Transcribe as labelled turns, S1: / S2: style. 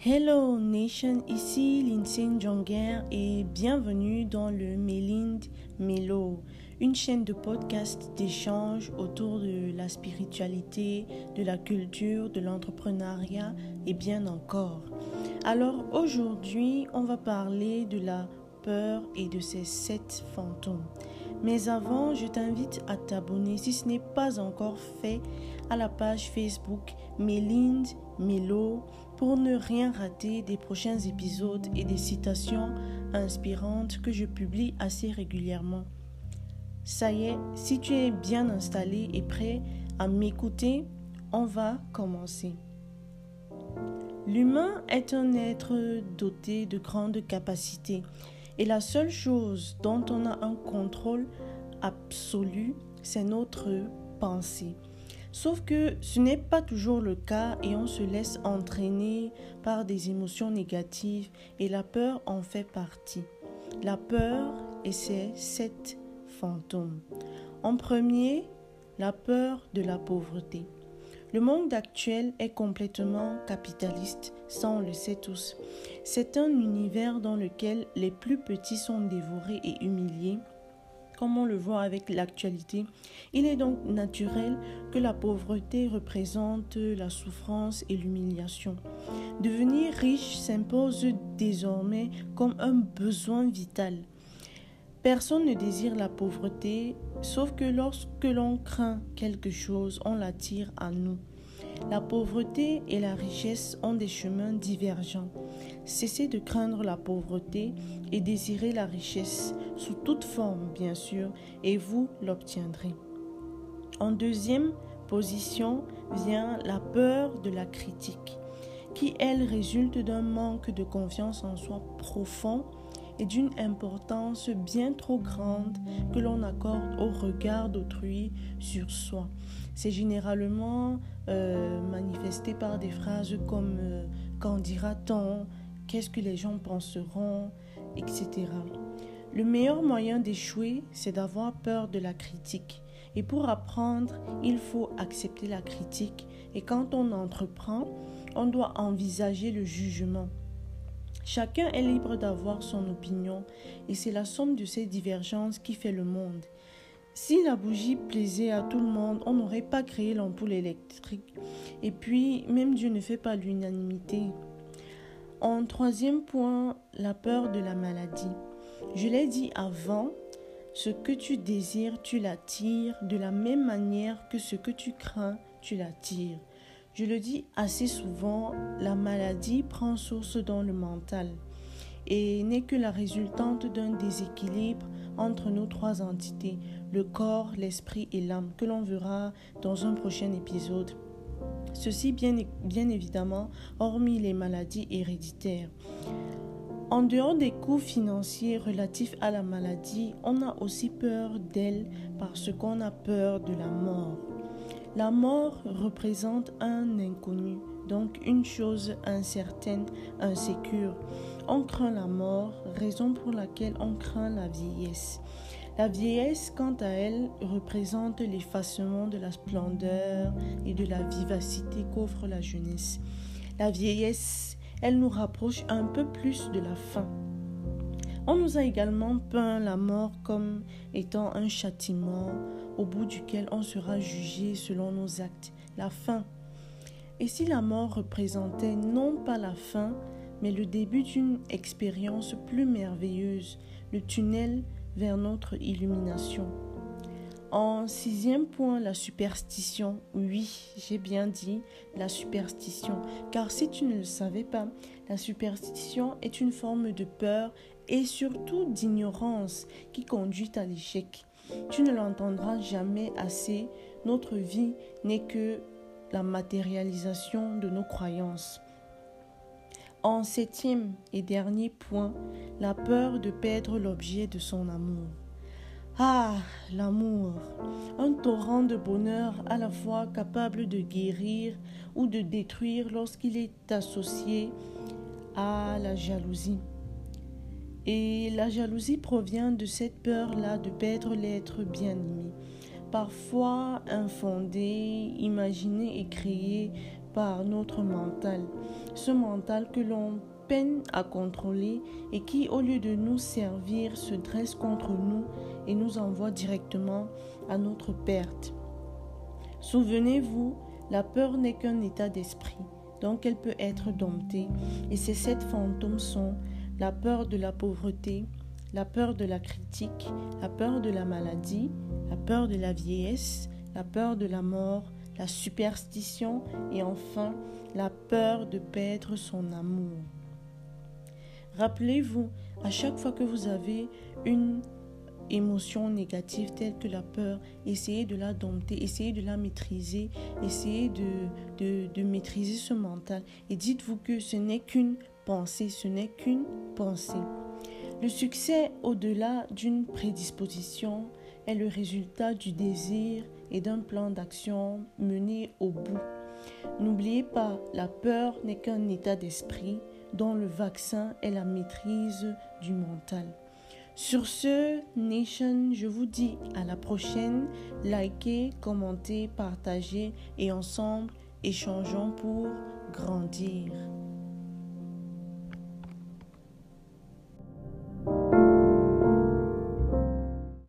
S1: Hello Nation, ici Lindsay Jonger et bienvenue dans le Mélind Melo, une chaîne de podcast d'échange autour de la spiritualité, de la culture, de l'entrepreneuriat et bien encore. Alors aujourd'hui, on va parler de la peur et de ses sept fantômes. Mais avant, je t'invite à t'abonner si ce n'est pas encore fait à la page Facebook Mélind Melo pour ne rien rater des prochains épisodes et des citations inspirantes que je publie assez régulièrement. Ça y est, si tu es bien installé et prêt à m'écouter, on va commencer. L'humain est un être doté de grandes capacités et la seule chose dont on a un contrôle absolu, c'est notre pensée. Sauf que ce n'est pas toujours le cas et on se laisse entraîner par des émotions négatives et la peur en fait partie. La peur et ses sept fantômes. En premier, la peur de la pauvreté. Le monde actuel est complètement capitaliste, ça on le sait tous. C'est un univers dans lequel les plus petits sont dévorés et humiliés, comme on le voit avec l'actualité. Il est donc naturel que la pauvreté représente la souffrance et l'humiliation. Devenir riche s'impose désormais comme un besoin vital. Personne ne désire la pauvreté, sauf que lorsque l'on craint quelque chose, on l'attire à nous. La pauvreté et la richesse ont des chemins divergents. Cessez de craindre la pauvreté et désirez la richesse, sous toute forme bien sûr, et vous l'obtiendrez. En deuxième position vient la peur de la critique, qui elle résulte d'un manque de confiance en soi profond et d'une importance bien trop grande que l'on accorde au regard d'autrui sur soi. C'est généralement euh, manifesté par des phrases comme euh, Qu'en dira-t-on? Qu'est-ce que les gens penseront etc. Le meilleur moyen d'échouer, c'est d'avoir peur de la critique. Et pour apprendre, il faut accepter la critique. Et quand on entreprend, on doit envisager le jugement. Chacun est libre d'avoir son opinion et c'est la somme de ces divergences qui fait le monde. Si la bougie plaisait à tout le monde, on n'aurait pas créé l'ampoule électrique. Et puis, même Dieu ne fait pas l'unanimité. En troisième point, la peur de la maladie. Je l'ai dit avant, ce que tu désires, tu l'attires de la même manière que ce que tu crains, tu l'attires. Je le dis assez souvent, la maladie prend source dans le mental et n'est que la résultante d'un déséquilibre entre nos trois entités, le corps, l'esprit et l'âme, que l'on verra dans un prochain épisode. Ceci bien, évidemment, hormis les maladies héréditaires. En dehors des coûts financiers relatifs à la maladie, on a aussi peur d'elle parce qu'on a peur de la mort. La mort représente un inconnu, donc une chose incertaine, insécure. On craint la mort, raison pour laquelle on craint la vieillesse. La vieillesse, quant à elle, représente l'effacement de la splendeur et de la vivacité qu'offre la jeunesse. La vieillesse, elle nous rapproche un peu plus de la fin. On nous a également peint la mort comme étant un châtiment au bout duquel on sera jugé selon nos actes, la fin. Et si la mort représentait non pas la fin, mais le début d'une expérience plus merveilleuse, le tunnel notre illumination. En sixième point, la superstition. Oui, j'ai bien dit la superstition. Car si tu ne le savais pas, la superstition est une forme de peur et surtout d'ignorance qui conduit à l'échec. Tu ne l'entendras jamais assez. Notre vie n'est que la matérialisation de nos croyances. En septième et dernier point, la peur de perdre l'objet de son amour. Ah, l'amour, un torrent de bonheur à la fois capable de guérir ou de détruire lorsqu'il est associé à la jalousie. Et la jalousie provient de cette peur-là de perdre l'être bien-aimé, parfois infondée, imaginée et créée par notre mental, ce mental que l'on peine à contrôler et qui, au lieu de nous servir, se dresse contre nous et nous envoie directement à notre perte. Souvenez-vous, la peur n'est qu'un état d'esprit, donc elle peut être domptée, et ces sept fantômes sont la peur de la pauvreté, la peur de la critique, la peur de la maladie, la peur de la vieillesse, la peur de la mort, la superstition et enfin la peur de perdre son amour. Rappelez-vous, à chaque fois que vous avez une émotion négative telle que la peur, essayez de la dompter, essayez de la maîtriser, essayez de, de, maîtriser ce mental et dites-vous que ce n'est qu'une pensée, ce n'est qu'une pensée. Le succès au-delà d'une prédisposition est le résultat du désir et d'un plan d'action mené au bout. N'oubliez pas, la peur n'est qu'un état d'esprit dont le vaccin est la maîtrise du mental. Sur ce, Nation, je vous dis à la prochaine. Likez, commentez, partagez et ensemble, échangeons pour grandir.